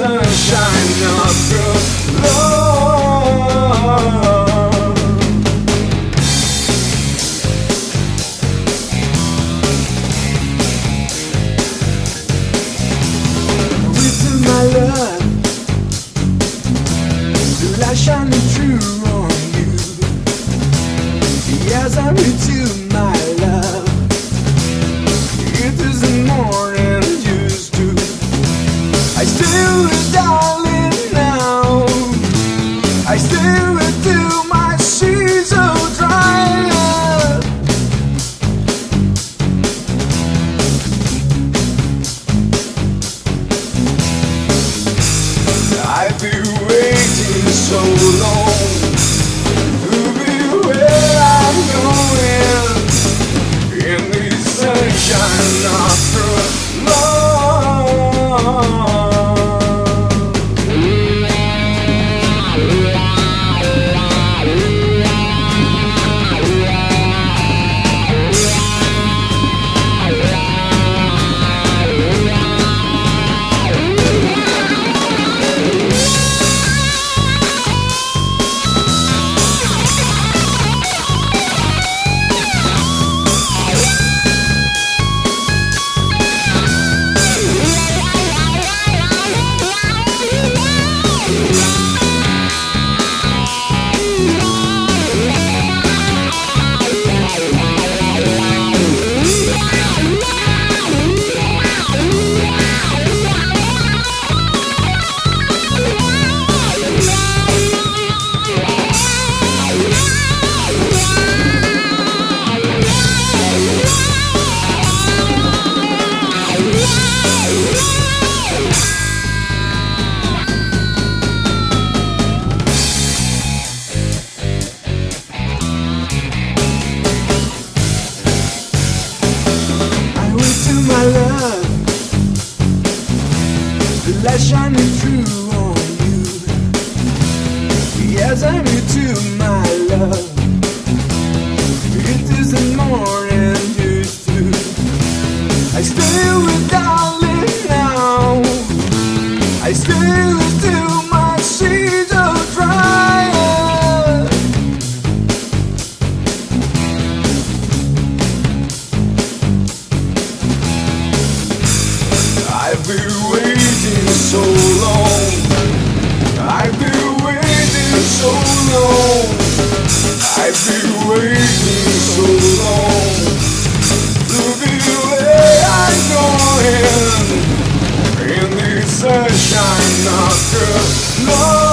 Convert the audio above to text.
sunshine up through love. so long. I've been waiting so long. I've been waiting so long. I've been waiting so long. To be sunshine, not good. No.